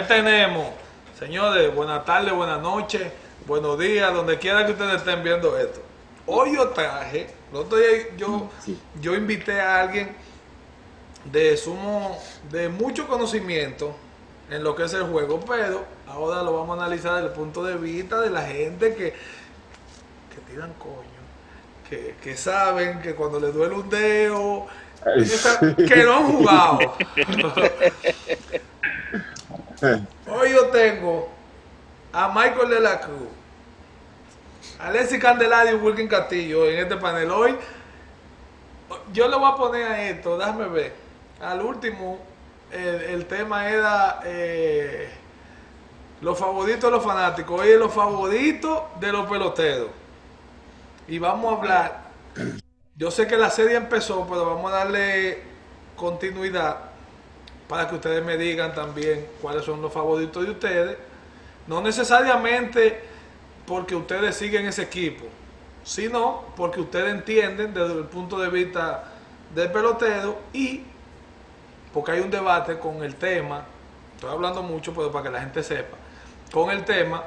¿Qué tenemos? Señores, buenas tardes, buenas noches, buenos días, donde quiera que ustedes estén viendo esto. Hoy yo traje, no estoy, yo, yo invité a alguien de sumo, de mucho conocimiento en lo que es el juego, pero ahora lo vamos a analizar desde el punto de vista de la gente que, que tiran coño, que, que saben que cuando les duele un dedo, que no han jugado. Hoy yo tengo a Michael de la Cruz, a Alexis Candelario y Wilkin Castillo en este panel. Hoy yo le voy a poner a esto, déjame ver. Al último, el, tema era eh, los favoritos de los fanáticos. Hoy es los favoritos de los peloteros. Y vamos a hablar. Yo sé que la serie empezó, pero vamos a darle continuidad para que ustedes me digan también cuáles son los favoritos de ustedes. No necesariamente porque ustedes siguen ese equipo, sino porque ustedes entienden desde el punto de vista del pelotero y porque hay un debate con el tema, estoy hablando mucho, pero para que la gente sepa, con el tema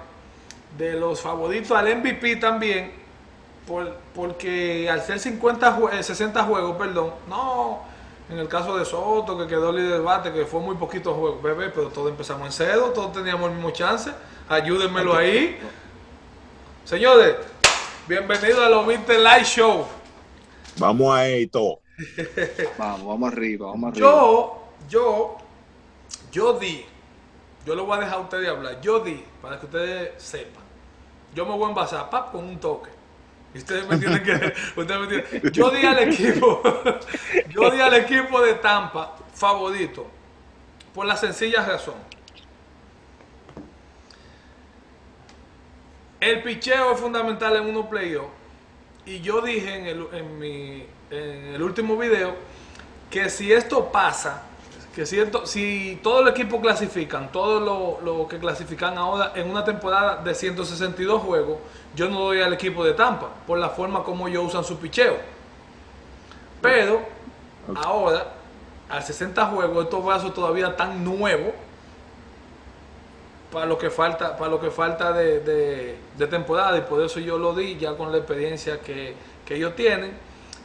de los favoritos al MVP también, porque al ser 50 60 juegos, perdón, no, en el caso de Soto, que quedó líder de debate, que fue muy poquito juego, bebé, pero todos empezamos en cero, todos teníamos el mismo chance. Ayúdenmelo ahí. Señores, bienvenidos a los Winter Light Show. Vamos a esto. vamos, vamos arriba, vamos arriba. Yo, yo, yo di, yo lo voy a dejar a ustedes hablar, yo di, para que ustedes sepan. Yo me voy a envasar, pap, con un toque. Ustedes me tienen que. Yo di al equipo. Yo di al equipo de Tampa favorito. Por la sencilla razón. El picheo es fundamental en unos playoffs. Y yo dije en el, en, mi, en el último video que si esto pasa, que si, si todo el equipo clasifican, todo lo, lo, que clasifican ahora en una temporada de 162 juegos, yo no doy al equipo de Tampa por la forma como ellos usan su picheo. Pero ahora, al 60 juegos, estos brazos todavía tan nuevos para lo que falta, para lo que falta de, temporada, y por eso yo lo di ya con la experiencia que, ellos tienen.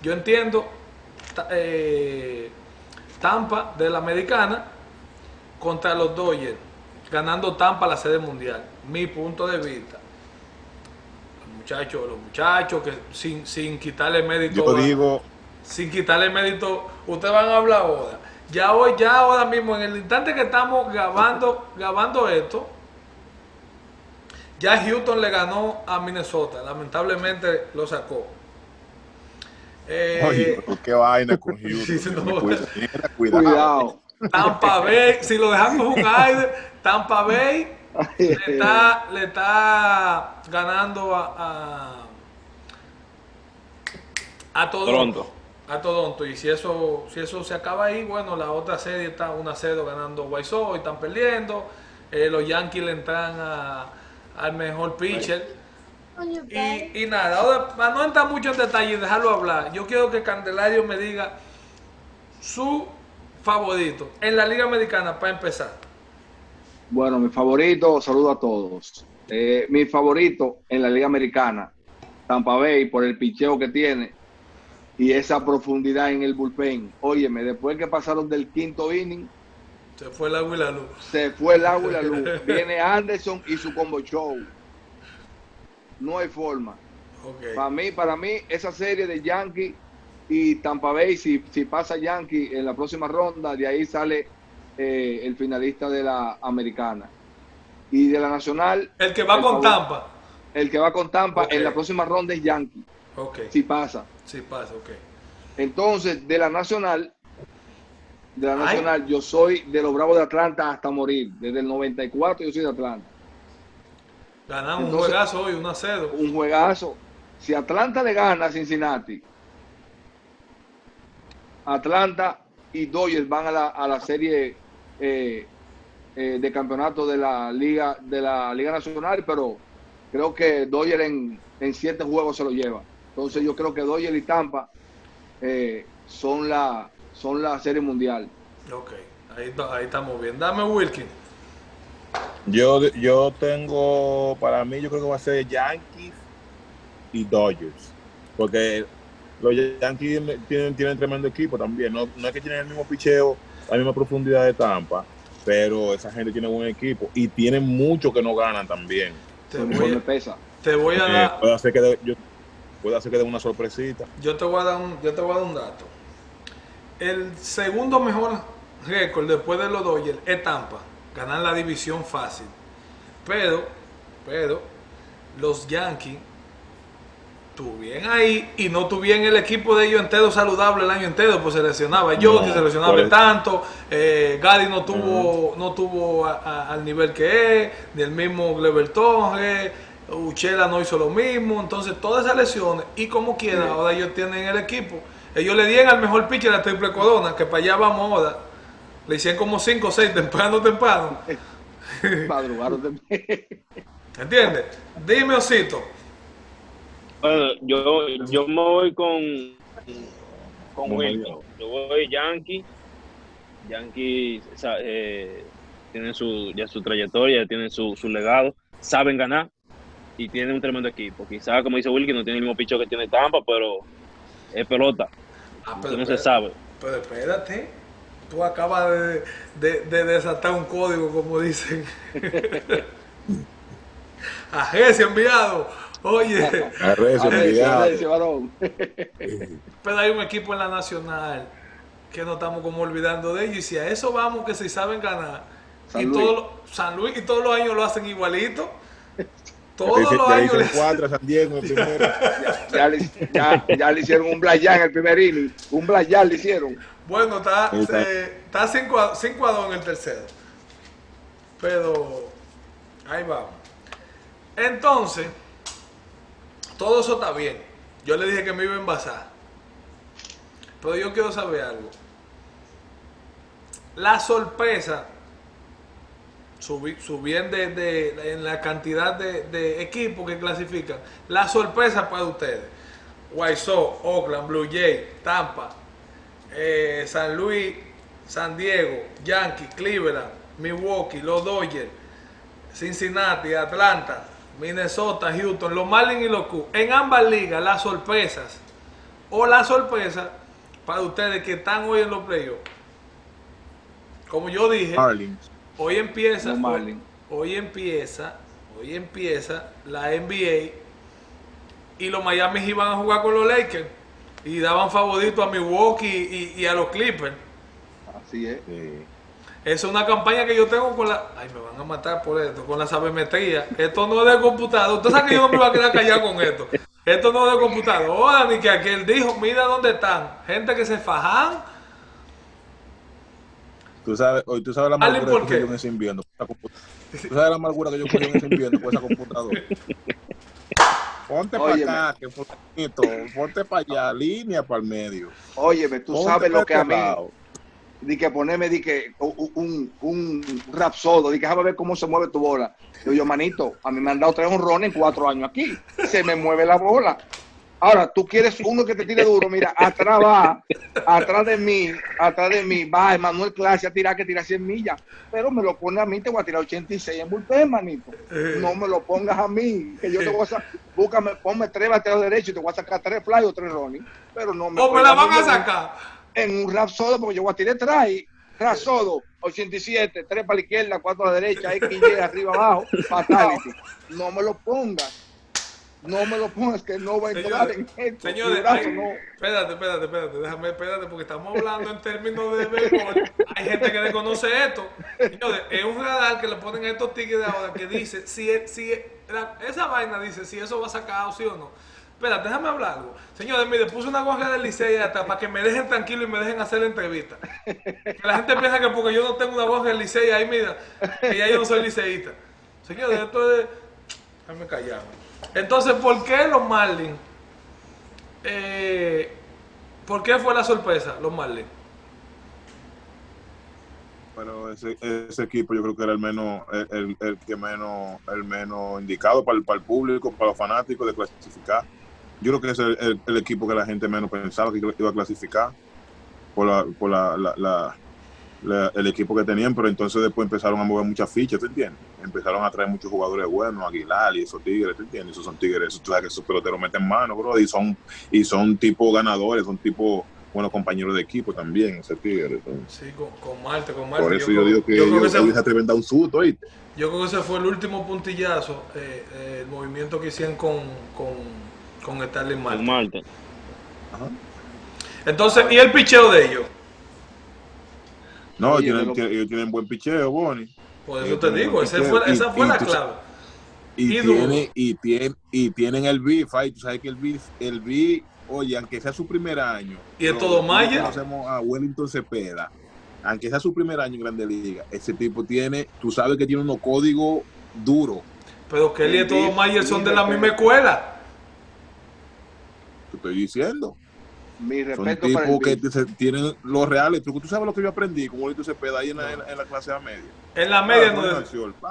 Yo entiendo. Eh, Tampa de la americana contra los Dodgers, ganando Tampa la sede mundial. Mi punto de vista. Los muchachos, los muchachos que sin, sin quitarle mérito. Yo digo. Sin quitarle mérito, ustedes van a hablar ahora. Ya hoy, ya ahora mismo, en el instante que estamos grabando, grabando esto, ya Houston le ganó a Minnesota. Lamentablemente lo sacó. Eh, qué vaina con Houston. cuidado. Tampa Bay, si lo dejamos jugar, Tampa Bay le está, le está ganando a, a, todo Toronto. A Toronto. Y si eso, si eso se acaba ahí, bueno, la otra serie está 1 a 0 ganando White Sox y están perdiendo. Eh, los Yankees le entran a, al mejor pitcher. Y, nada, ahora, para no entrar mucho en detalle y dejarlo hablar, yo quiero que Candelario me diga su favorito en la Liga Americana para empezar. Bueno, mi favorito, saludo a todos. Eh, mi favorito en la Liga Americana, Tampa Bay, por el picheo que tiene y esa profundidad en el bullpen. Óyeme, después que pasaron del quinto inning, se fue el agua y la luz. Se fue el agua y la luz. Viene Anderson y su combo show no hay forma. Para mí, para mí, esa serie de Yankee y Tampa Bay, si, si pasa Yankee en la próxima ronda, de ahí sale eh, el finalista de la americana. Y de la nacional. El que va con Tampa. El que va con Tampa en la próxima ronda es Yankee. Si pasa. Si pasa, ok. Entonces, de la nacional, de la nacional, yo soy de los Bravos de Atlanta hasta morir. Desde el 94 yo soy de Atlanta. Ganamos un juegazo hoy, 1 a 0. Un juegazo. Si Atlanta le gana a Cincinnati, Atlanta y Dodgers van a la, a la serie eh, eh, de campeonato de la Liga de la Liga Nacional, pero creo que Dodgers en, en siete juegos se lo lleva. Entonces yo creo que Dodgers y Tampa eh, son la son la serie mundial. Ok, ahí, ahí estamos bien. Dame Wilkins. Yo, yo tengo, para mí, yo creo que va a ser Yankees y Dodgers. Porque los Yankees tienen, tienen tremendo equipo también. No, no es que tienen el mismo picheo, la misma profundidad de Tampa, pero esa gente tiene buen equipo y tienen mucho que no ganan también. Te voy, a, te voy a eh, dar. Puede hacer que de, yo, puede hacer que dé una sorpresita. Yo te voy a dar un, yo te voy a dar un dato. El segundo mejor récord después de los Dodgers es Tampa. Ganar la división fácil. Pero, pero, los Yankees tuvieron ahí y no tuvieron el equipo de ellos entero saludable el año entero, pues se lesionaba yo, que se lesionaba tanto, eh, Gadi no tuvo, no tuvo al nivel que es, ni el mismo Gleber Torres, Uchela no hizo lo mismo, entonces todas esas lesiones, y como quiera, ahora ellos tienen el equipo, ellos le dieron al mejor pitcher la triple corona, que para allá vamos ahora, le hicieron como 5 o 6 temprano, temprano. Madrugaron ¿Entiendes? Dime, Osito. Bueno, yo, yo me voy con, con Wilton. Yo voy Yankee. Yankee eh, tienen su, ya su trayectoria, tienen su, su legado, saben ganar y tienen un tremendo equipo. Quizás, como dice Wilkie, no tiene el mismo picho que tiene Tampa, pero es pelota. Ah, no se sabe. Pero espérate, tú acabas de, de, de desatar un código, como dicen. Agencia enviado. Oye, enviado. pero hay un equipo en la nacional que no estamos como olvidando de ellos. Y si a eso vamos, que si saben ganar. San y Luis. San Luis y todos los años lo hacen igualito. Todos los años. Le cuatro San Diego primero. Ya, ya, ya, le hicieron un Blayán en el primer inning. Un Blayán le hicieron. Bueno, está 5 eh, a 2 en el tercero. Pero ahí vamos. Entonces, todo eso está bien. Yo le dije que me iba a envasar. Pero yo quiero saber algo. La sorpresa subiendo de, en la cantidad de, equipos que clasifican. La sorpresa para ustedes. Sox, Oakland, Blue Jay, Tampa, eh, San Luis, San Diego, Yankees, Cleveland, Milwaukee, los Dodgers, Cincinnati, Atlanta, Minnesota, Houston, los Marlins y los Cubs. En ambas ligas, las sorpresas o la sorpresa para ustedes que están hoy en los playoffs. Como yo dije, hoy empieza, hoy, empieza, hoy empieza la NBA y los Miami iban a jugar con los Lakers y daban favorito a Milwaukee y, a los Clippers. Así es. Esa es una campaña que yo tengo con la. Ay, me van a matar por esto, con la sabermetría. Esto no es de computador. Usted sabe que yo no me voy a quedar callado con esto. Esto no es de computadora, ni que aquel dijo, mira dónde están. Gente que se fajan. Tú sabes, hoy tú sabes la amargura que yo en ese invierno. Tú sabes la amargura que yo cogí en ese invierno con esa computadora. Ponte para acá, que bonito. Ponte para allá, línea para el medio. Óyeme, tú sabes lo que a mí. Di que ponerme di que un, un rapsodo, di que déjame ver cómo se mueve tu bola. Yo, yo, manito, a mí me han dado tres honrones en cuatro años aquí. Se me mueve la bola. Ahora, tú quieres uno que te tire duro, mira, atrás va, atrás de mí, atrás de mí, va Emanuel Clase a tirar que tira 100 millas, pero me lo pone a mí, te voy a tirar 86 en bullpen, manito. Eh. No me lo pongas a mí, que yo te voy a sacar, búscame, ponme tres bateos derechos y te voy a sacar tres fly o tres running, pero no me... ¿O me la van a sacar? En un rapsodo, porque yo voy a tirar tres, rapsodo, 87, tres para la izquierda, cuatro a la derecha, X, Y, arriba, abajo, fatality. No me lo pongas no me lo pongas que no va a entrar en esto. Señores, espérate, espérate, espérate, déjame, espérate, porque estamos hablando en términos de béisbol. Hay gente que desconoce esto. Señores, es un radar que le ponen a estos tickets de ahora que dice si, si esa vaina dice si eso va a sacar sí o no. Espérate, déjame hablar algo. Señores, mire, puse una gorra del liceo hasta para que me dejen tranquilo y me dejen hacer la entrevista. Que la gente piensa que porque yo no tengo una gorra del liceo ahí, mira, que ya yo no soy liceísta. Señores, esto es... Déjame callar. Entonces, ¿por qué los Marlins? Eh, ¿Por qué fue la sorpresa, los Marlins? Bueno, ese, ese, equipo yo creo que era el menos, el, el, que menos, el menos indicado para el, para el, público, para los fanáticos de clasificar. Yo creo que es el, el, equipo que la gente menos pensaba que iba a clasificar por la, por la, la, el equipo que tenían, pero entonces después empezaron a mover muchas fichas, ¿te entiendes? Empezaron a traer muchos jugadores buenos, Aguilar y esos tigres, ¿te entiendes? Esos son tigres, esos, que esos peloteros meten mano, bro, y son, y son tipo ganadores, son tipo buenos compañeros de equipo también, ese tigre. Sí, con, Marte, con Marte. Por eso yo, digo que yo, creo que ese, un susto, ¿oíste? Yo creo que ese fue el último puntillazo, eh, eh, el movimiento que hicieron con, con, con Starling Marte. Marte. Ajá. Entonces, ¿y el picheo de ellos? No, ellos, tienen, buen picheo, Bonnie. Por eso te digo, esa fue, esa fue la clave. Y, tiene, y, tiene, y tienen el beef, ahí, tú sabes que el beef, el oye, aunque sea su primer año. Y es todo Mayer. Conocemos a Wellington Cepeda. Aunque sea su primer año en Grande Liga, ese tipo tiene, tú sabes que tiene unos códigos duros. Pero que él y todo Mayer son de la misma escuela. Te estoy diciendo. Mi respeto Son tipos que tienen los reales. ¿Tú, sabes lo que yo aprendí con Olito Cepeda ahí en la, en, la, clase de media. En la media no,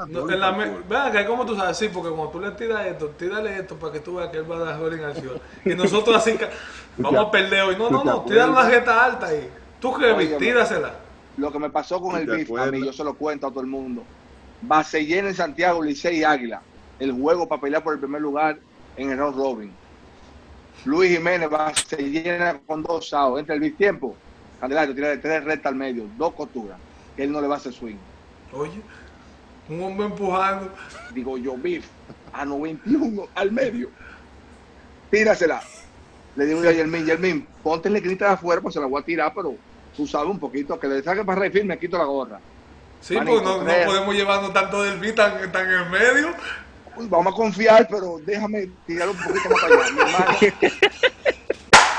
no en la Vean que como tú sabes, sí, porque cuando tú le tiras esto, tírale esto para que tú veas que él va a dar en acción. Y nosotros así vamos a perder hoy. No, no, no, tírale una jeta alta ahí. Tú que tírasela. Lo que me pasó con el BIF, a mí, yo se lo cuento a todo el mundo. Base llena en Santiago, Licey y Águila. El juego para pelear por el primer lugar en el round robin. Luis Jiménez va, se llena con dos saos. Entre el tiempo, Candelario tira de tres rectas al medio, dos costuras, él no le va a hacer swing. Oye, un hombre empujando. Digo yo, Biff, a 91 al medio. Tírasela. Le digo yo a Yermin, Yermin, ponte la esquinita de afuera, pues se la voy a tirar, pero tú sabes un poquito, que le saque para reír, me quito la gorra. Sí, pues no, podemos llevarnos tanto del beat tan, tan en medio vamos a confiar, pero déjame tirar un poquito más para allá.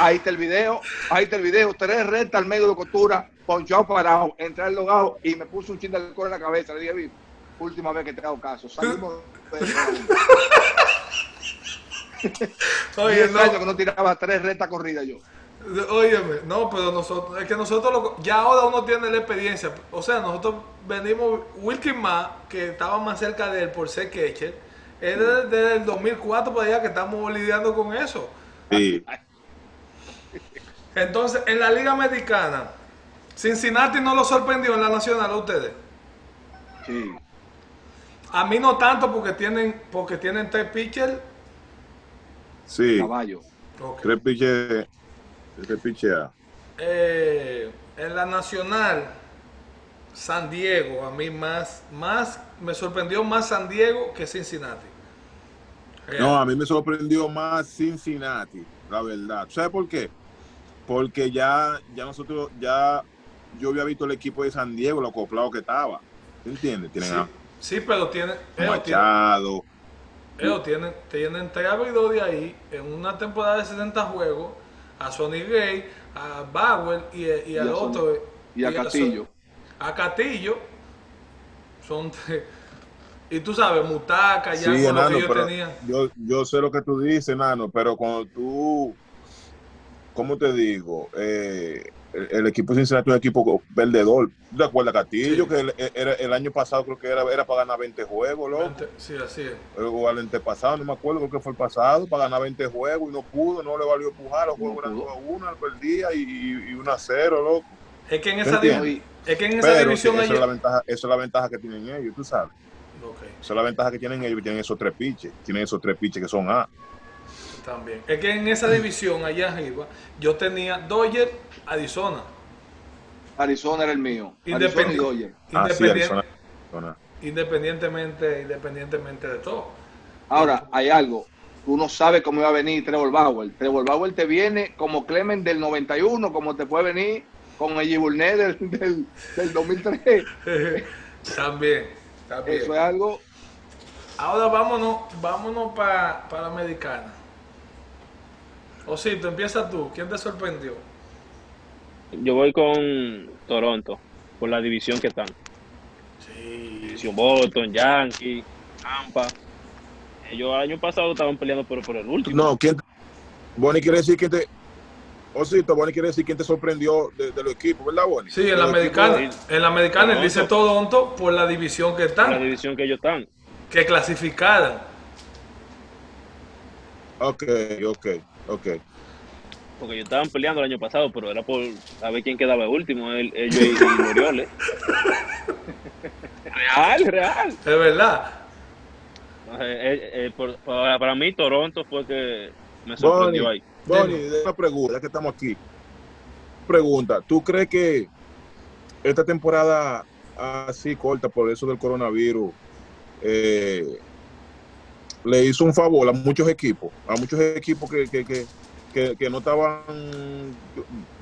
Ahí está el video, ahí está el video, tres rectas al medio de costura, ponchado parado, entré al logado y me puso un chin de alcohol en la cabeza. Le dije, última vez que te hago caso, salimos Oye, no. años que no tiraba tres rectas corridas yo. Óyeme, no, pero nosotros, es que nosotros lo, ya ahora uno tiene la experiencia. O sea, nosotros venimos, Wilkin más, que estaba más cerca de él por ser catcher, es desde, el 2004 por allá que estamos lidiando con eso. Sí. Entonces, en la Liga Americana, Cincinnati no lo sorprendió en la Nacional a ustedes. Sí. A mí no tanto porque tienen porque tienen tres pitchers. Sí. Caballo. Tres pitchers. Tres pitchers. Eh, en la Nacional, San Diego, a mí más, más, me sorprendió más San Diego que Cincinnati. No, a mí me sorprendió más Cincinnati, la verdad. ¿Sabes por qué? Porque ya, ya nosotros, ya yo había visto el equipo de San Diego, lo acoplado que estaba. ¿Entiendes? Tienen sí, pero tiene Machado. Ellos tienen, tienen tres de ahí en una temporada de 70 juegos a Sonny Gay, a Bauer y, al otro. y a Castillo a Castillo son y tú sabes, Mutaca, ya sí, con que yo tenía. Yo, yo sé lo que tú dices, Nano, pero cuando tú, ¿cómo te digo? Eh, el, equipo Cincinnati es un equipo perdedor. ¿Te acuerdas, Castillo? Que el, el, año pasado creo que era, era para ganar 20 juegos, loco. sí, así es. O el pasado, no me acuerdo, creo que fue el pasado, para ganar 20 juegos y no pudo, no le valió empujar, los juegos eran 2 a 1 al perdía y, y, y 1 a 0, loco. Es que en esa, es que en esa división esa, es la ventaja, esa es la ventaja que tienen ellos, tú sabes. Esa es la ventaja que tienen ellos, tienen esos tres piches, tienen esos tres piches que son A. También. Es que en esa división allá arriba, yo tenía Dodger, Arizona. Arizona era el mío. Independiente, ah, independientemente, independientemente de todo. Ahora, hay algo. Uno sabe cómo iba a venir Trevor Bauer. Trevor Bauer te viene como Clemen del 91, como te puede venir con el Burnet del, del, 2003. también, Eso es algo. Ahora vámonos, vámonos para la americana. Osito, empieza tú. ¿Quién te sorprendió? Yo voy con Toronto, por la división que están. Sí. División Boston, Yankee, Tampa. Ellos el año pasado estaban peleando por, por el último. No, ¿quién? Bonnie quiere decir que te, Osito, Bonnie quiere decir quién te sorprendió de, los equipos, ¿verdad, Bonnie? Sí, en la americana, en la americana él dice todo por la división que están. la división que ellos están. Que clasificaran. Ok, ok, ok. porque ellos estaban peleando el año pasado, pero era por a ver quién quedaba último, ellos y, y Orioles. real, real. Es verdad. Eh, eh, para, mí, Toronto fue que me sorprendió ahí. Bonnie, una pregunta, ya que estamos aquí. Pregunta, ¿tú crees que esta temporada así corta por eso del coronavirus eh, le hizo un favor a muchos equipos, a muchos equipos que, que, que, no estaban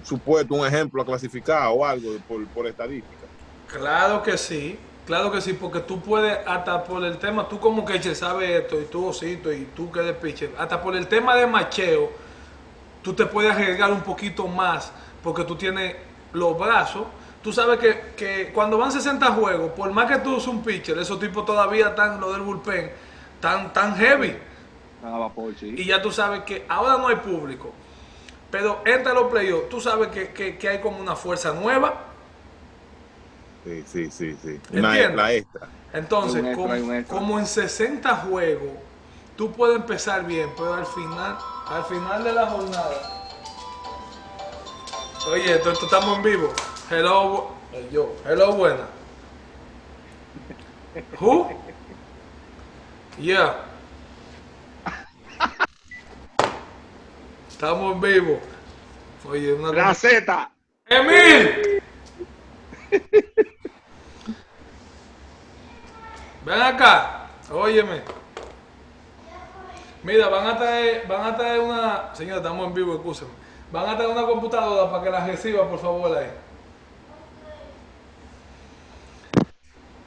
supuesto un ejemplo a clasificar o algo por, por estadística? Claro que sí, Claro que sí, porque tú puedes, hasta por el tema, tú como que sabes esto, y tú osito, y tú que eres pitcher, hasta por el tema de macheo, tú te puedes agregar un poquito más, porque tú tienes los brazos. Tú sabes que, cuando van 60 juegos, por más que tú uses un pitcher, esos tipos todavía están, lo del bullpen, tan, tan heavy. Y ya tú sabes que ahora no hay público. Pero entra los playoffs, tú sabes que, que hay como una fuerza nueva Sí, sí, sí, sí. Una, extra. Entonces, como, en 60 juegos, tú puedes empezar bien, pero al final, al final de la jornada. Oye, esto, estamos en vivo. Hello, yo. Hello, buena. Who? Yeah. Estamos en vivo. Oye, una. La Z. ¡Emil! Ven acá, óyeme. Mira, van a traer, van a traer una. Señora, estamos en vivo, escúchame. Van a traer una computadora para que la reciba, por favor, ahí.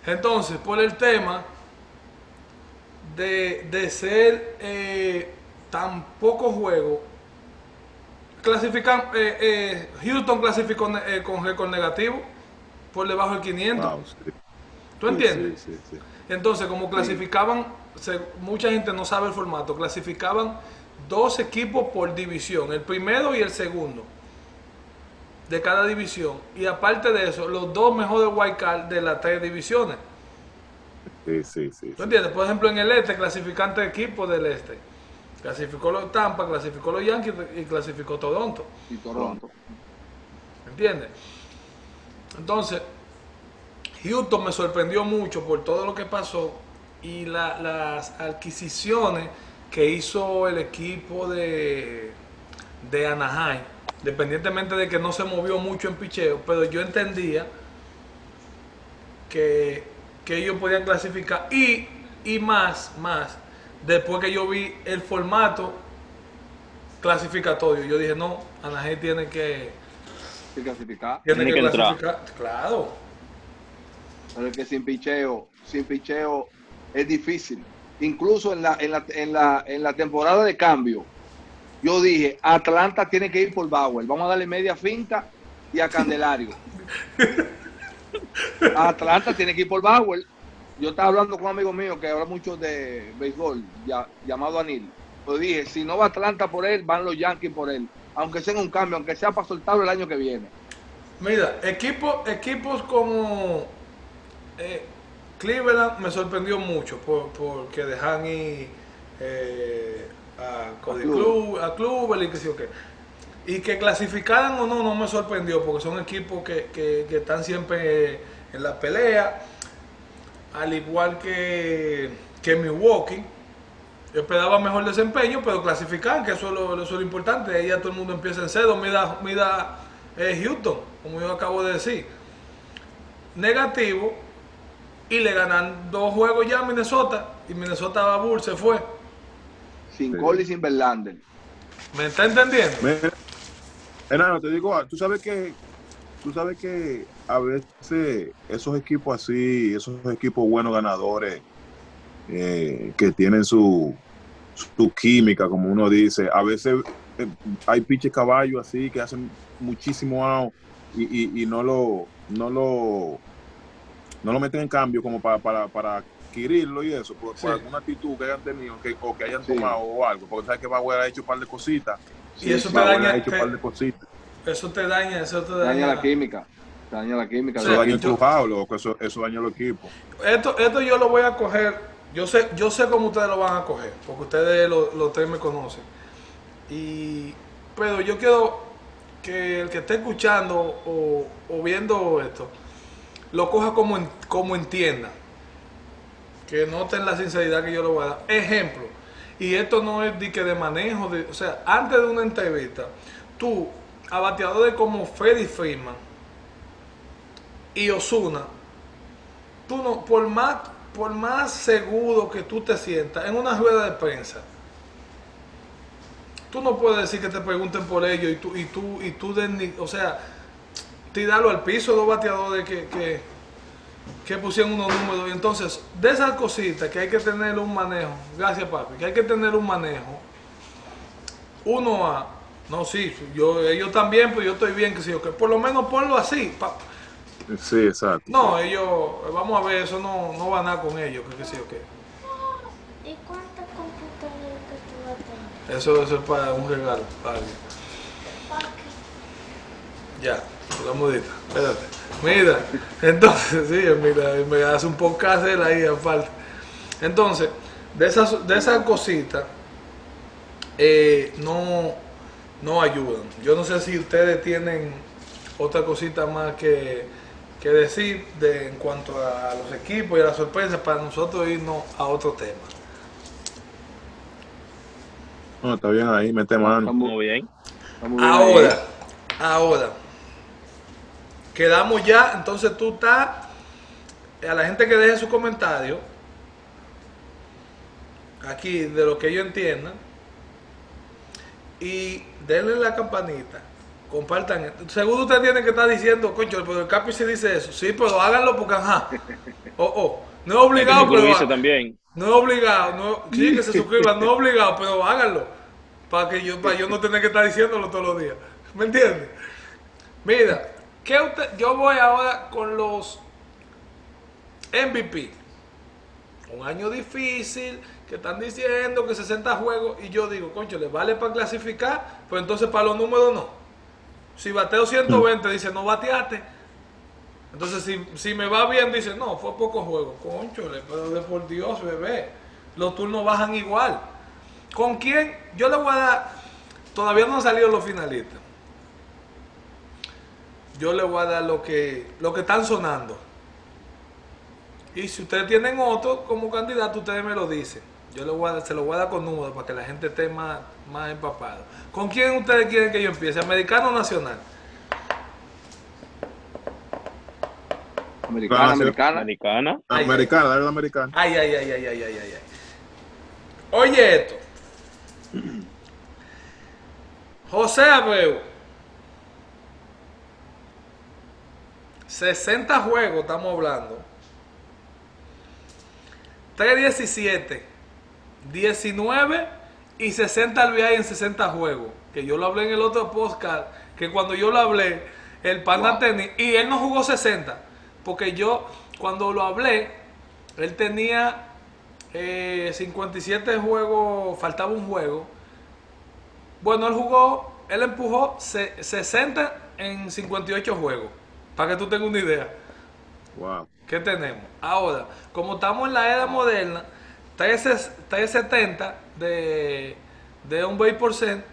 Entonces, por el tema de, ser eh, tan poco juego, clasifican, eh, eh, Houston clasificó con récord negativo por debajo del 500. ¿Tú entiendes? Sí, sí, sí. Entonces, como clasificaban, mucha gente no sabe el formato, clasificaban dos equipos por división, el primero y el segundo de cada división. Y aparte de eso, los dos mejores wild card de las tres divisiones. Sí, sí, sí. ¿Tú entiendes? Por ejemplo, en el este, clasificante equipo del este. Clasificó los Tampa, clasificó los Yankees y clasificó Toronto. Y Toronto. ¿Entiendes? Entonces, Houston me sorprendió mucho por todo lo que pasó y las adquisiciones que hizo el equipo de, de Anaheim, independientemente de que no se movió mucho en picheo, pero yo entendía que, ellos podían clasificar y, y más, más, después que yo vi el formato clasificatorio, yo dije, no, Anaheim tiene que, clasificar. Tiene, que, clasificar, claro. Pero es que sin picheo, sin picheo es difícil. Incluso en la, en la, en la, en la temporada de cambio, yo dije, Atlanta tiene que ir por Bauer. Vamos a darle media finta y a Candelario. Atlanta tiene que ir por Bauer. Yo estaba hablando con un amigo mío que habla mucho de béisbol, ya, llamado Anil. Pues dije, si no va Atlanta por él, van los Yankees por él. Aunque sea en un cambio, aunque sea para soltarlo el año que viene. Mira, equipo, equipos como eh, Cleveland me sorprendió mucho por, porque dejan ir eh, a Cody Club, a Club, y que sí. Y que clasificaran o no, no me sorprendió, porque son equipos que, están siempre en la pelea, al igual que, que Milwaukee. Yo esperaba mejor desempeño, pero clasificar, que eso es lo, eso es lo importante. Ahí ya todo el mundo empieza en cero. Mira, mira eh, Houston, como yo acabo de decir. Negativo, y le ganan dos juegos ya a Minnesota y Minnesota Bull se fue. Sin gol y sin Verlander. ¿Me está entendiendo? Enano, te digo, tú sabes que tú sabes que a veces esos equipos así, esos equipos buenos ganadores eh, que tienen su, su química, como uno dice, a veces eh, hay pinches caballos así que hacen muchísimo out y, y, no lo no lo no lo meten en cambio como para, para, para adquirirlo y eso, por, alguna actitud que hayan tenido que, o que hayan tomado o algo, porque sabes que Bauer ha hecho un par de cositas. Y eso te daña. hecho un par de cositas. Eso te daña, eso te daña. daña la química. Daña la química. Eso daña el crujado, eso, eso daña el equipo. Esto, esto yo lo voy a coger. Yo sé, yo sé cómo ustedes lo van a coger, porque ustedes los lo tres me conocen. Y pero yo quiero que el que esté escuchando o, viendo esto lo coja como, como entienda. Que noten la sinceridad que yo le voy a dar. Ejemplo, y esto no es de que de manejo, de, o sea, antes de una entrevista, tú, a bateadores como Freddy Freeman y Osuna, tú no, por más, por más seguro que tú te sientas en una rueda de prensa, tú no puedes decir que te pregunten por ello y tú, y tú, y tú, o sea, tirarlo al piso dos bateadores que, que, que pusieron unos números. Y entonces, de esas cositas que hay que tener un manejo, gracias papi, que hay que tener un manejo, uno a, no, sí, yo, ellos también, pues yo estoy bien, que sí, que por lo menos ponlo así. Sí, exacto. No, ellos, vamos a ver, eso no, no va a nada con ellos, que sí, ok. ¿Y cuántas computadoras tú vas a tener? Eso, eso es para un regalo, para Ya, la mudita, espérate. Mira, entonces, sí, mira, me hace un podcast él ahí aparte. Entonces, de esas, de esas cositas, eh, no, no ayudan. Yo no sé si ustedes tienen otra cosita más que que decir de, en cuanto a los equipos y a las sorpresas para nosotros irnos a otro tema. No, está bien ahí, mete mano. Está muy bien. ahora, ahora, quedamos ya, entonces tú estás, a la gente que deje su comentario, aquí de lo que ellos entiendan, y denle la campanita compartan. Seguro usted tiene que estar diciendo, coño, pero el Capi se dice eso. Sí, pero háganlo porque, ajá. Oh, oh. No es obligado, pero. también. No es obligado. No, sí, que se suscriban. No es obligado, pero háganlo. Para que yo, para yo no tener que estar diciéndolo todos los días. ¿Me entiende? Mira, ¿qué usted, yo voy ahora con los MVP. Un año difícil, que están diciendo que 60 juegos, y yo digo, concho, ¿le vale para clasificar? Pues entonces para los números no. Si bateo 120, dice, no bateaste. Entonces, si, si me va bien, dice, no, fue poco juego. Conchole, pero de por Dios, bebé. Los turnos bajan igual. ¿Con quién? Yo le voy a dar. Todavía no han salido los finalistas. Yo le voy a dar lo que, lo que están sonando. Y si ustedes tienen otro como candidato, ustedes me lo dicen. Yo le voy a, se lo voy a dar con números para que la gente esté más, más empapado. ¿Con quién ustedes quieren que yo empiece? ¿Americano o nacional? Americana, americana. Americana. Americana, dale la americana. Ay, ay, ay, ay, ay, ay, ay. Oye esto. José Abreu. 60 juegos estamos hablando. 317. 19 y 60 RBI en 60 juegos. Que yo lo hablé en el otro podcast, que cuando yo lo hablé, el Panda tenía, y él no jugó 60, porque yo cuando lo hablé, él tenía 57 eh, juegos, faltaba un juego. Bueno, él jugó, él empujó 60 en 58 juegos, para que tú tengas una idea. Wow. ¿Qué tenemos? Ahora, como estamos en la era moderna, 370 de, de un base por cent,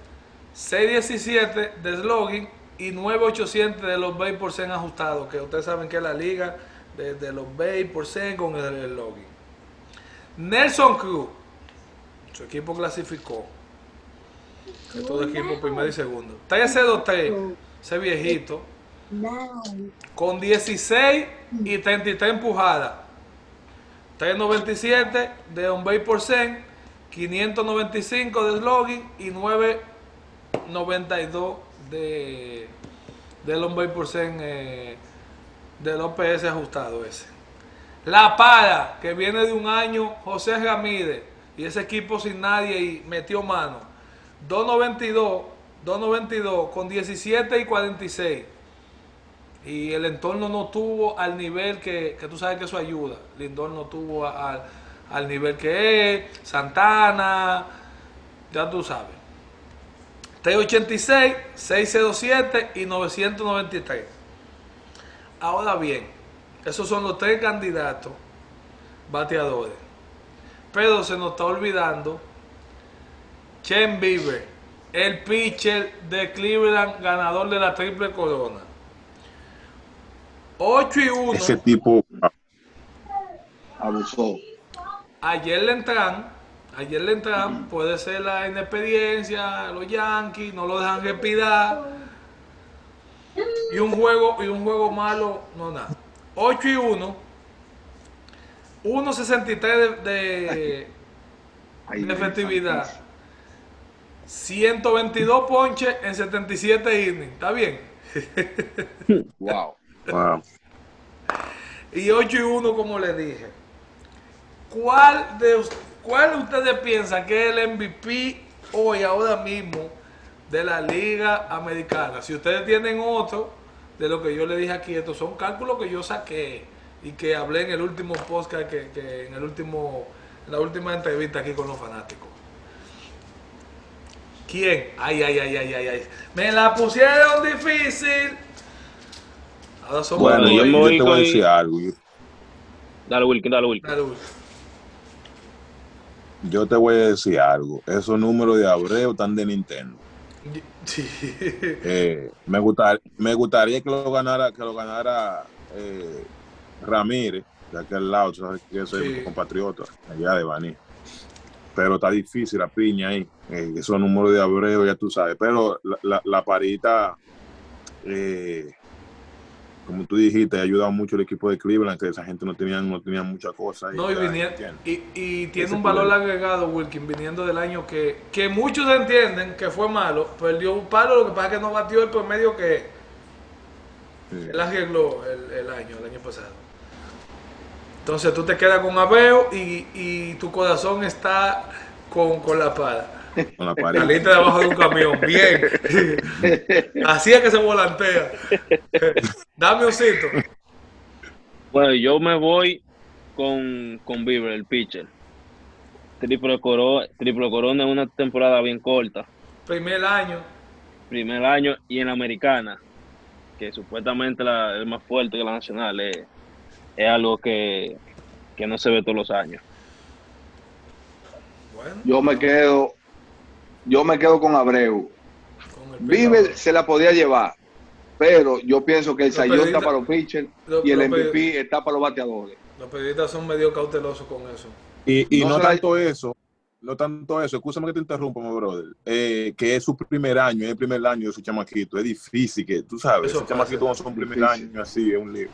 617 de slogan y 9800 de los base por cent ajustados, que ustedes saben que es la liga de, los base por con el, login. Nelson Cruz, su equipo clasificó. Que todo equipo primero y segundo. 303, ese viejito. Con 16 y 33 empujadas. 397 de base por cent 595 de slogan y 992 de del on base por cent eh, del OPS ajustado ese. La para, que viene de un año, José Ramírez, y ese equipo sin nadie y metió mano. 292, 292 con 17 y 46 y el entorno no tuvo al nivel que, tú sabes que eso ayuda. Lindor no tuvo al nivel que es, Santana, ya tú sabes. 386, 607 y 993. Ahora bien, esos son los tres candidatos bateadores. Pero se nos está olvidando Chen Bieber, el pitcher de Cleveland, ganador de la triple corona. 8 y 1. Ese tipo abusó. Ayer le entran, ayer le entran, puede ser la inexperiencia, los Yankees, no lo dejan respirar. Y un juego, y un juego malo, no nada. 8 y 1. 1.63 de, de, de efectividad. 122 ponches en 77 innings. ¿Está bien? wow. Y 8 y 1, como le dije. ¿Cuál de cuál ustedes piensan que es el MVP hoy, ahora mismo, de la Liga Americana? Si ustedes tienen otro, de lo que yo le dije aquí, estos son cálculos que yo saqué y que hablé en el último podcast, que, que en el último, en la última entrevista aquí con los fanáticos. ¿Quién? Ay, ay, ay, ay, ay, ay. Me la pusieron difícil. Bueno, yo, yo te voy a decir algo. Dale, Wilkin, dale, Wilkin. Dale, Wilkin. Yo te voy a decir algo. Esos números de Abreu están de Nintendo. Sí. Eh, me, gustar, me gustaría que lo ganara, que lo ganara eh, Ramírez, de aquel lado, sabes que soy sí. compatriota, allá de Baní. Pero está difícil la piña ahí. Eh, esos números de Abreu, ya tú sabes. Pero la, la, la parita eh, como tú dijiste, ha ayudado mucho el equipo de Cleveland, que esa gente no tenía, no tenía mucha cosa. No, y, y, y, tiene un valor agregado, Wilkin, viniendo del año que, que muchos entienden que fue malo, perdió un palo, lo que pasa es que no batió el promedio que sí. él arregló el, el, año, el año pasado. Entonces tú te quedas con Abeo y, y tu corazón está con, con la pala. Con la pared. Saliste debajo de un camión, bien. Así es que se volantea. Dame un cito. Bueno, yo me voy con, con Bieber, el pitcher. Triple, coro, triple corona en una temporada bien corta. Primer año. Primer año y en la americana, que supuestamente la, es más fuerte que la nacional, es, es algo que, que no se ve todos los años. Bueno. Yo me quedo yo me quedo con Abreu. Con Vive se la podía llevar, pero yo pienso que el Sayón está para los pitchers y el MVP está para los bateadores. Los periodistas son medio cautelosos con eso. Y, y no, no tanto la... eso, no tanto eso, escúchame que te interrumpa, mi brother, eh, que es su primer año, es el primer año de su chamaquito, es difícil que, tú sabes, esos chamaquitos no son primer difícil. año, así, es un lío.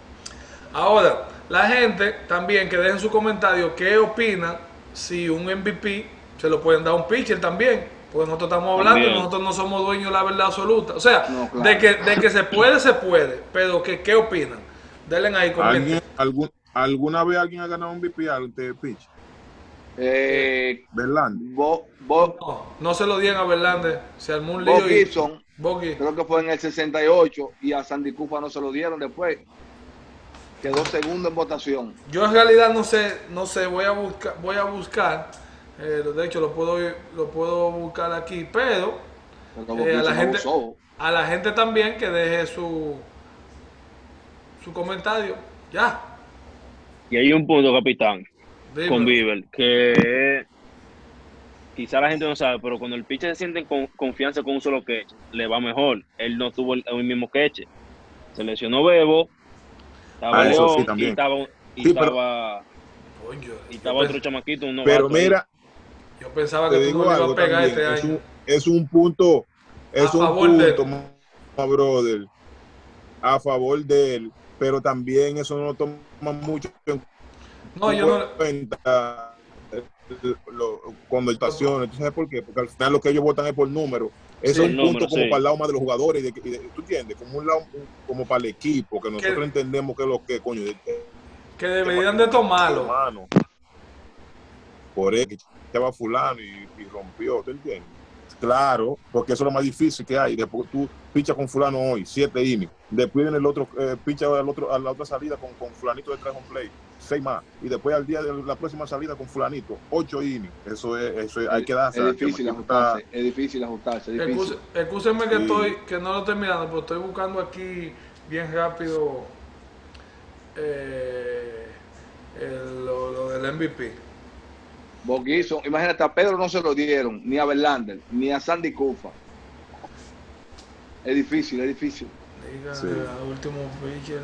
Ahora, la gente también que dejen su comentario qué opina si un MVP se lo pueden dar a un pitcher también. Porque nosotros estamos hablando También. y nosotros no somos dueños de la verdad absoluta. O sea, no, claro. de, que, de que se puede, se puede. Pero que, ¿qué opinan? Denle ahí ¿Alguien, algún, ¿Alguna vez alguien ha ganado un MVP de pitch? Eh, Verlander. Bo, Bo, no, no, se lo dieron a Verlander. Se armó un lío. Gibson. Y, creo que fue en el 68 y a Sandy Cufa no se lo dieron después. Quedó segundo en votación. Yo en realidad no sé, no sé, voy a buscar, voy a buscar eh, de hecho, lo puedo, lo puedo buscar aquí, pero eh, a, la gente, a la gente también que deje su, su comentario. Ya. Y hay un punto, capitán, con Bieber, que quizá la gente no sabe, pero cuando el pitcher se siente con confianza con un solo queche, le va mejor. Él no tuvo el, el mismo queche. Se lesionó Bebo, estaba ah, León, sí, y estaba, y sí, estaba, Coño, y estaba otro chamaquito, un Pero mira, yo pensaba que tú no ibas a pegar este es año. Un, es un punto, es a un punto, de... brother, a favor de él, pero también eso no lo toma mucho en no, yo no... cuenta lo, cuando estaciones. ¿Tú sabes por qué? Porque al final lo que ellos votan es por número. Eso sí, es un punto como sí. para el lado más de los jugadores, y de, y de, ¿tú entiendes? Como un lado, como para el equipo, que nosotros ¿Qué? entendemos que es lo que, coño. De, que deberían de tomarlo. Hermano, por eso estaba fulano y, y, rompió, ¿te entiendes? Claro, porque eso es lo más difícil que hay. Después tú pichas con fulano hoy, siete innings. Después en el otro, eh, picha al otro, a la otra salida con, con fulanito de tres on play, seis más. Y después al día de la próxima salida con fulanito, ocho innings. Eso es, eso es, hay que darse. Es difícil ajustarse, es difícil ajustarse. Es difícil. Excúsenme que sí. estoy, que no lo estoy mirando, pero estoy buscando aquí bien rápido eh, el, lo, lo del MVP. Bob Gibson, imagínate, a Pedro no se lo dieron, ni a Verlander, ni a Sandy Cufa. Es difícil, es difícil. Diga, sí. el último pitcher,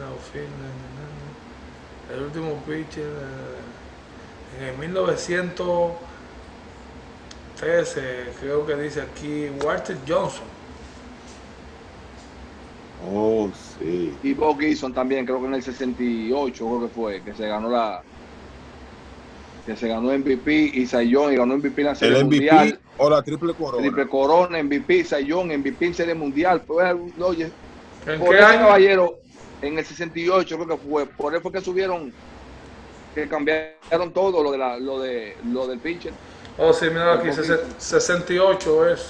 el último pitcher en el 1913, creo que dice aquí, Walter Johnson. Oh, sí. Y Bob Gibson también, creo que en el 68, creo que fue, que se ganó la. Que se ganó MVP y Sayón y ganó MVP en la Serie el MVP Mundial. o la triple corona. Triple corona, MVP, Sayón, MVP en Serie Mundial. Pues, oye, ¿En por qué ese año? caballero, en el 68 creo que fue, por eso fue que subieron, que cambiaron todo lo de la, lo de lo del pitcher. Oh, sí, mira aquí, Un poquito. sesen- 68 es.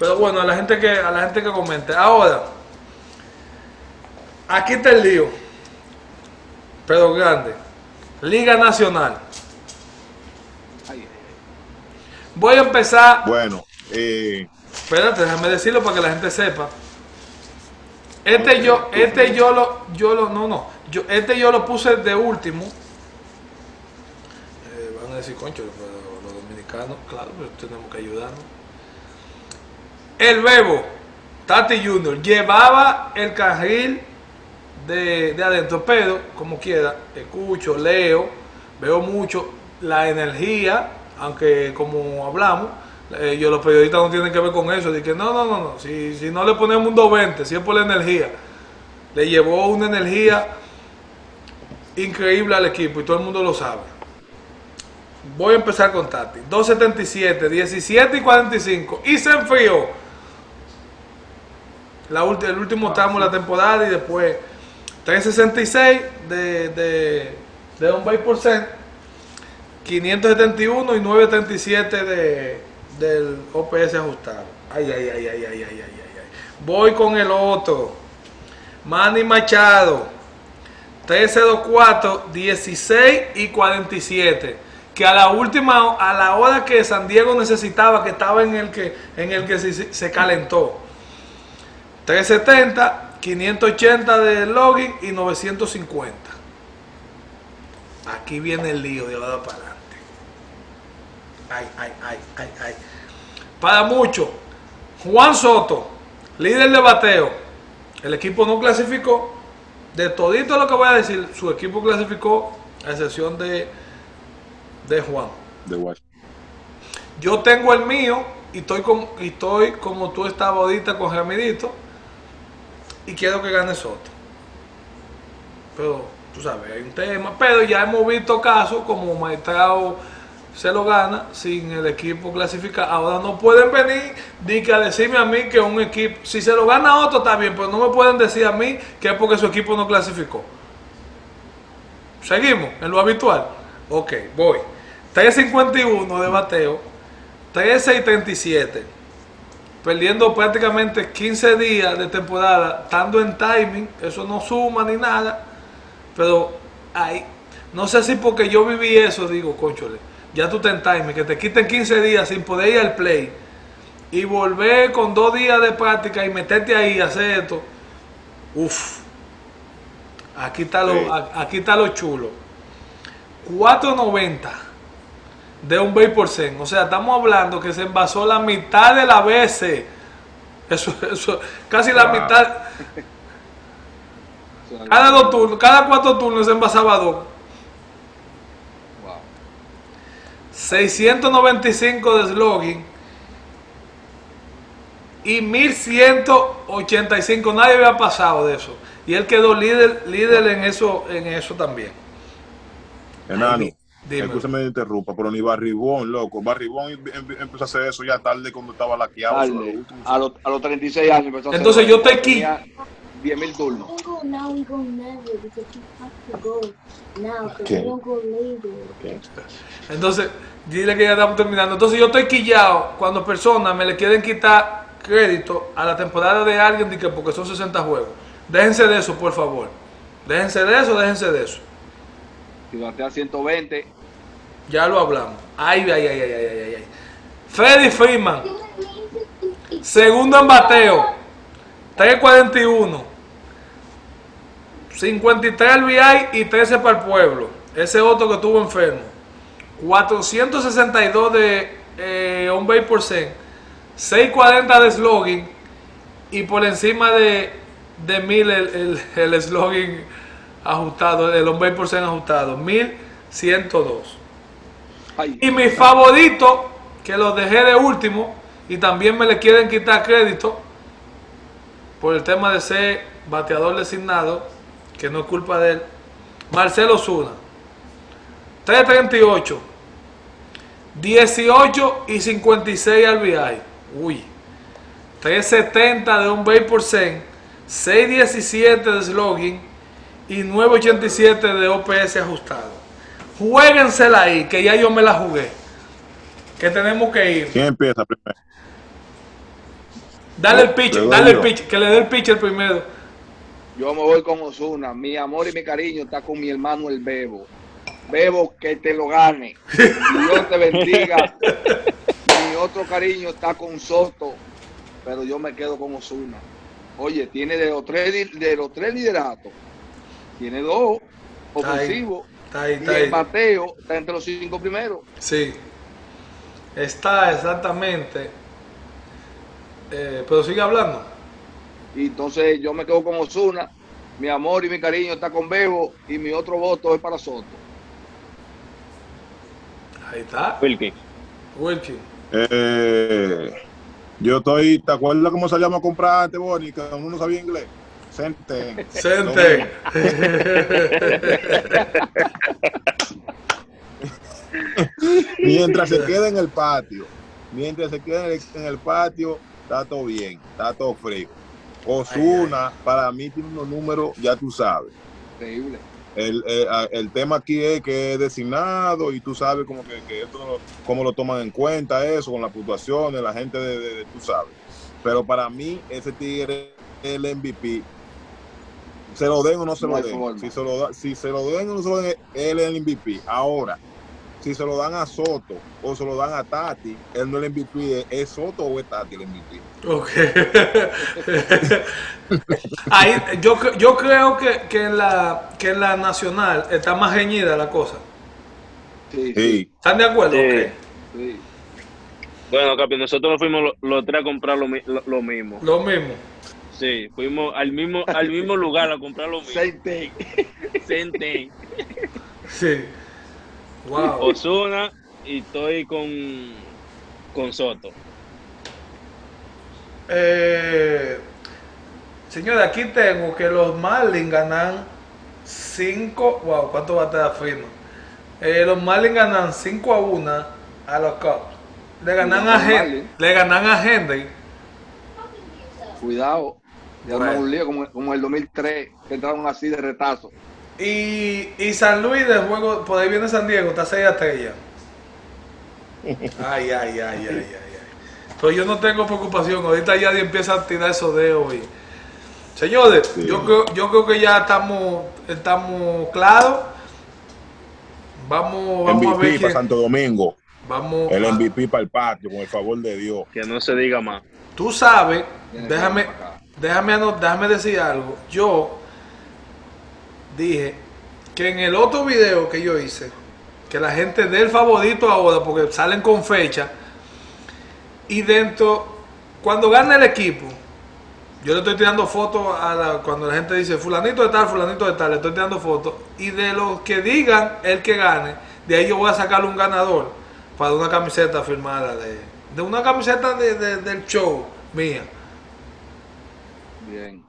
Pero bueno, a la gente que a la gente que comente. Ahora, aquí está el lío. Pero grande. Liga Nacional. Voy a empezar. Bueno, eh, Espérate, déjame decirlo para que la gente sepa. Este yo, este yo lo, yo lo, no, no, yo, este yo lo puse de último. Eh, van a decir, concho, pero los dominicanos, claro, pero tenemos que ayudarnos. El Bebo, Tati Junior, llevaba el carril de, de adentro, pero como quiera, escucho, leo, veo mucho la energía, aunque como hablamos, eh, yo los periodistas no tienen que ver con eso, que no, no, no, no, si, si no le ponemos un 220, si es por la energía, le llevó una energía increíble al equipo y todo el mundo lo sabe. Voy a empezar con Tati. 277, 17 y 45. Y se enfrió. La ulti- el último tramo de la temporada y después 366 de, de, de un by percent, 571 y 937 de, del OPS ajustado. Ay, ay, ay, ay, ay, ay, ay, ay. Voy con el otro. Manny Machado. 1324, 16 y 47 que a la última, a la hora que San Diego necesitaba, que estaba en el que, en el que se, se calentó. 370 580 de login y 950. Aquí viene el lío de ahora para adelante. Ay, ay, ay, ay, ay. Para mucho, Juan Soto, líder de bateo. El equipo no clasificó. De todito lo que voy a decir, su equipo clasificó, a excepción de, de Juan. de Washington. Yo tengo el mío y estoy, como, y estoy como tú estabas ahorita con Ramidito y quiero que gane Soto. Pero, tú sabes, hay un tema. Pero ya hemos visto casos como Maestrao se lo gana sin el equipo clasificar. Ahora no pueden venir ni que a decirme a mí que un equipo, si se lo gana otro está bien, pero no me pueden decir a mí que es porque su equipo no clasificó. Seguimos en lo habitual. Ok, voy. 351 de bateo, 13 y 37. Perdiendo prácticamente 15 días de temporada, estando en timing, eso no suma ni nada. Pero ahí, no sé si porque yo viví eso, digo, conchole, ya tú te en timing, que te quiten 15 días sin poder ir al play y volver con dos días de práctica y meterte ahí a hacer esto. Uf, aquí está lo, Sí. aquí está lo chulo. 490 de un base por cent. O sea, estamos hablando que se envasó la mitad de la veces. Eso, eso, casi la mitad. Cada dos turnos, cada cuatro turnos se envasaba dos. wow. 695 de slogan y 1185. Nadie había pasado de eso. Y él quedó líder, líder en eso, en eso también. Enano. Escúchame que interrumpa, pero ni Barribón, loco. Barribón em- em- empezó a hacer eso ya tarde cuando estaba laqueado. Tarde. A, los, a los 36 años empezó a hacer Entonces, yo estoy aquí. Tenía 10 mil turnos. Okay. Entonces, dile que ya estamos terminando. Entonces yo estoy quillado cuando personas me le quieren quitar crédito a la temporada de alguien porque son 60 juegos. Déjense de eso, por favor. Déjense de eso, déjense de eso. Si batea 120, Ya lo hablamos. Ay, ay, ay, ay, ay, ay. Freddy Freeman, segundo en bateo, 341, 53 al VI y 13 para el pueblo. Ese otro que estuvo enfermo. 462 de eh, on base por cent, 640 de slogan y por encima de, de 1000 el, el, slogan ajustado, el hombre por ser ajustado, 1102. y mi favorito, que lo dejé de último y también me le quieren quitar crédito por el tema de ser bateador designado, que no es culpa de él, Marcelo Zuna. 338, 18 y 56 RBI. Uy. 370 de un base por 617 de slogan y 987 de OPS ajustado. Jueguensela ahí, que ya yo me la jugué. Que tenemos que ir. ¿Quién empieza primero? Dale el pitch, dale el pitch, que le dé el pitch el primero. Yo me voy con Osuna. Mi amor y mi cariño está con mi hermano el Bebo. Bebo, que te lo gane. Dios te bendiga. mi otro cariño está con Soto, pero yo me quedo con Osuna. Oye, tiene de los tres, de los tres lideratos, tiene dos ofensivos. Está y el bateo está entre los cinco primeros. Sí, está exactamente. Eh, pero sigue hablando. Y entonces yo me quedo con Osuna. Mi amor y mi cariño está con Bebo y mi otro voto es para Soto. Ahí está. Wilkie. Wilkie. Eh, yo estoy, ¿te acuerdas cómo salíamos a comprar antes, Bonnie? Que uno no sabía inglés. Sente. Sente. mientras se quede en el patio, mientras se quede en el patio, está todo bien, está todo frío. Osuna, para mí tiene unos números, ya tú sabes. Increíble. El, eh, el, tema aquí es que es designado y tú sabes como que, que esto cómo lo toman en cuenta eso con las puntuaciones, la gente de, tú sabes. Pero para mí ese tigre es el MVP. Se lo den o no se lo den. Si se lo, si se lo den o no se lo den, él es el MVP. Ahora, si se lo dan a Soto o se lo dan a Tati, él no es el MVP, es Soto o es Tati el MVP. Ok. Ahí, yo, yo creo que, que, en la, que en la nacional está más reñida la cosa. Sí, ¿Están de acuerdo? Sí. Bueno, Capi, nosotros nos fuimos los, tres a comprar lo, lo, mismo. Lo mismo. Sí, fuimos al mismo, al mismo lugar a comprar lo mismo. Sente. Sente. Sí. Wow. Osuna y estoy con, con Soto. Eh, señores, aquí tengo que los Marlins ganan 5. Wow, ¿cuánto va a estar fino? Eh, los Marlins ganan 5 a 1 a los Cubs. Le ganan, a, Henry, le ganan a Henry. Cuidado. Ya bueno. un lío como, como el 2003, que entraron así de retazo. Y, y San Luis de juego, por ahí viene San Diego, está 6 a 3 ya. Ay, ay, ay, ay, ay. Pero yo no tengo preocupación. Ahorita ya empieza a tirar esos dedos. Y... Señores, yo, creo, yo creo que ya estamos, estamos claros. Vamos, vamos MVP a ver. para Santo Domingo. Vamos el MVP para el patio, con el favor de Dios. Que no se diga más. Tú sabes, déjame, déjame, déjame decir algo. Yo dije que en el otro video que yo hice, que la gente dé el favorito ahora, porque salen con fecha y dentro, cuando gana el equipo, yo le estoy tirando fotos a la, cuando la gente dice fulanito de tal, fulanito de tal, le estoy tirando fotos. Y de los que digan el que gane, de ahí yo voy a sacarle un ganador para una camiseta firmada de, de una camiseta de, del show mía. Bien.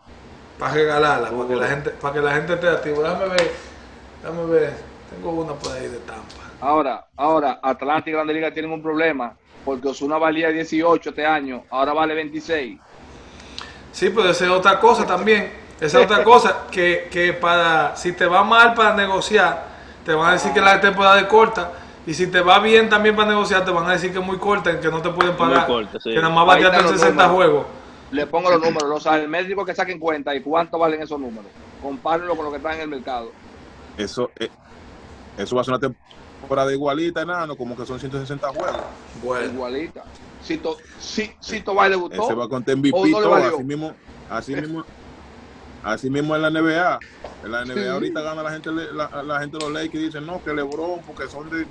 Para regalarla, para que la gente, para que la gente esté activa. Déjame ver, déjame ver. Tengo una por ahí de Tampa. Ahora, ahora, Atlanta y Grande Liga tienen un problema porque Osuna valía 18 este año, ahora vale 26. Sí, pero esa es otra cosa también. Esa es otra cosa que, que para, si te va mal para negociar, te van a decir que la temporada es corta. Y si te va bien también para negociar, te van a decir que es muy corta, que no te pueden pagar. Que nada más bateaste en 60 juegos. Le pongo los números, o sea, el médico que saquen cuenta y cuánto valen esos números. Compárenlo con lo que está en el mercado. Eso, eh, eso va a ser una temporada igualita, enano, como que son 160 juegos. Bueno. Igualita. Si to, si, si le gustó. Se va a contar MVP no todo, así mismo, así mismo, así mismo en la NBA. En la NBA ahorita gana la gente, la, la gente de los Lakers y dicen no, que LeBron, porque son de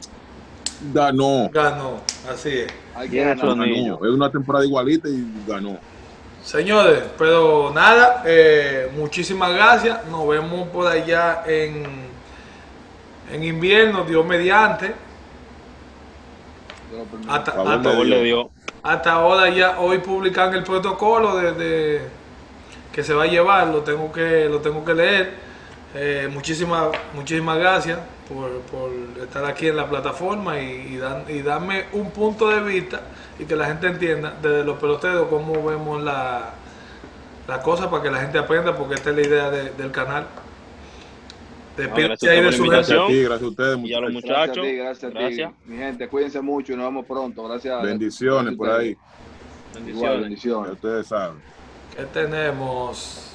Ganó. Ganó, así es. Ganó. Es una temporada igualita y ganó. Señores, pero nada, eh, muchísimas gracias. Nos vemos por allá en, en invierno, Dios mediante. Hasta, hasta, ahora ya, hoy publican el protocolo de, que se va a llevar, lo tengo que, lo tengo que leer. Eh, muchísimas, muchísimas gracias por, estar aquí en la plataforma y, y, darme un punto de vista y que la gente entienda desde los peloteros cómo vemos la, la cosa para que la gente aprenda, porque esta es la idea del canal. Despídete ahí de su gracias a ti, gracias a ustedes, y a los muchachos. Gracias a ti, Mi gente, cuídense mucho y nos vemos pronto. Gracias. Bendiciones por ahí. Bendiciones. bendiciones. ustedes saben. ¿Qué tenemos?